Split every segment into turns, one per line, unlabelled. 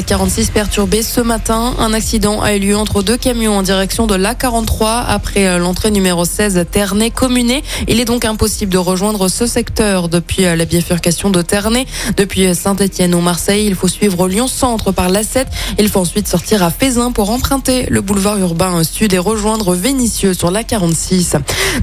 46 perturbé ce matin. Un accident a eu lieu entre deux camions en direction de l'A43 après euh, l'entrée numéro 16 Ternay-Communé. Il est donc impossible de rejoindre ce secteur depuis euh, la bifurcation de Ternay. Depuis euh, Saint-Etienne ou Marseille, il faut suivre Lyon-Centre par l'A7. Il faut ensuite sortir à Fézin pour emprunter le boulevard urbain sud et rejoindre Vénissieux sur l'A46.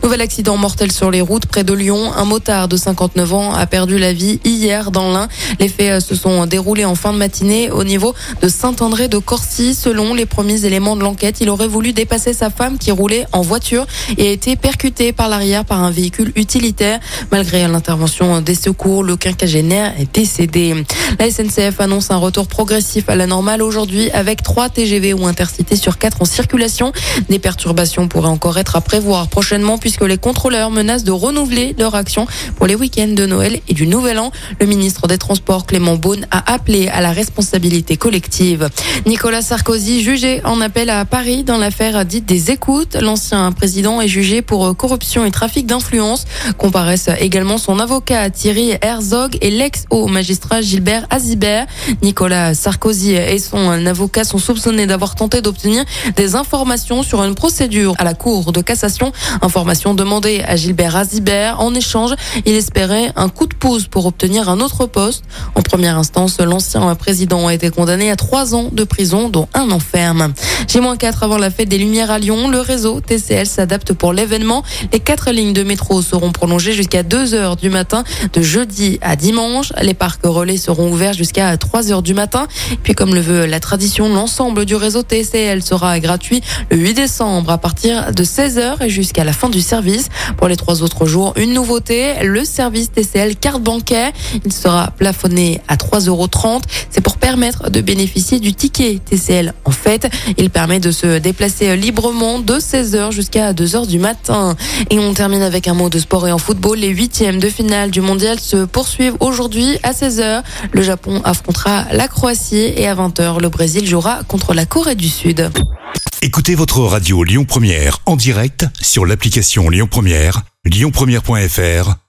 Nouvel accident mortel sur les routes près de Lyon. Un motard de 59 ans a perdu la vie hier dans l'Ain. Les faits se sont déroulés en fin de matinée au niveau de Saint-André de Corcy. Selon les premiers éléments de l'enquête, il aurait voulu dépasser sa femme qui roulait en voiture et a été percuté par l'arrière par un véhicule utilitaire. Malgré l'intervention des secours, le quinquagénaire est décédé. La SNCF annonce un retour progressif à la normale aujourd'hui avec 3 TGV ou intercités sur 4 en circulation. Des perturbations pourraient encore être à prévoir prochainement puisque les contrôleurs menacent de renouveler leur action pour les week-ends de Noël et du Nouvel An. Le ministre des Transports Clément Beaune a appelé à la responsabilité collective. Nicolas Sarkozy jugé en appel à Paris dans l'affaire dite des écoutes. L'ancien président est jugé pour corruption et trafic d'influence. Comparaissent également son avocat Thierry Herzog et l'ex-haut magistrat Gilbert Azibert. Nicolas Sarkozy et son avocat sont soupçonnés d'avoir tenté d'obtenir des informations sur une procédure à la Cour de cassation. Informations demandées à Gilbert Azibert. En échange, il espérait un coup de pouce pour obtenir un autre poste. En première instance, l'ancien président a été condamné à trois ans de prison, dont un enferme. J-4 avant la fête des Lumières à Lyon, le réseau TCL s'adapte pour l'événement. Les quatre lignes de métro seront prolongées jusqu'à 2 heures du matin de jeudi à dimanche. Les parcs relais seront ouverts jusqu'à 3 heures du matin. Puis comme le veut la tradition, l'ensemble du réseau TCL sera gratuit le 8 décembre à partir de 16 heures et jusqu'à la fin du service. Pour les trois autres jours, une nouveauté, le service TCL carte bancaire. Il sera plafonné à 3,30 euros. C'est pour permettre de bénéficier du ticket TCL. En fait, il permet de se déplacer librement de 16h jusqu'à 2h du matin. Et on termine avec un mot de sport et en football. Les huitièmes de finale du mondial se poursuivent aujourd'hui à 16h. Le Japon affrontera la Croatie et à 20h, le Brésil jouera contre la Corée du Sud.
Écoutez votre radio Lyon Première en direct sur l'application Lyon Première, lyonpremière.fr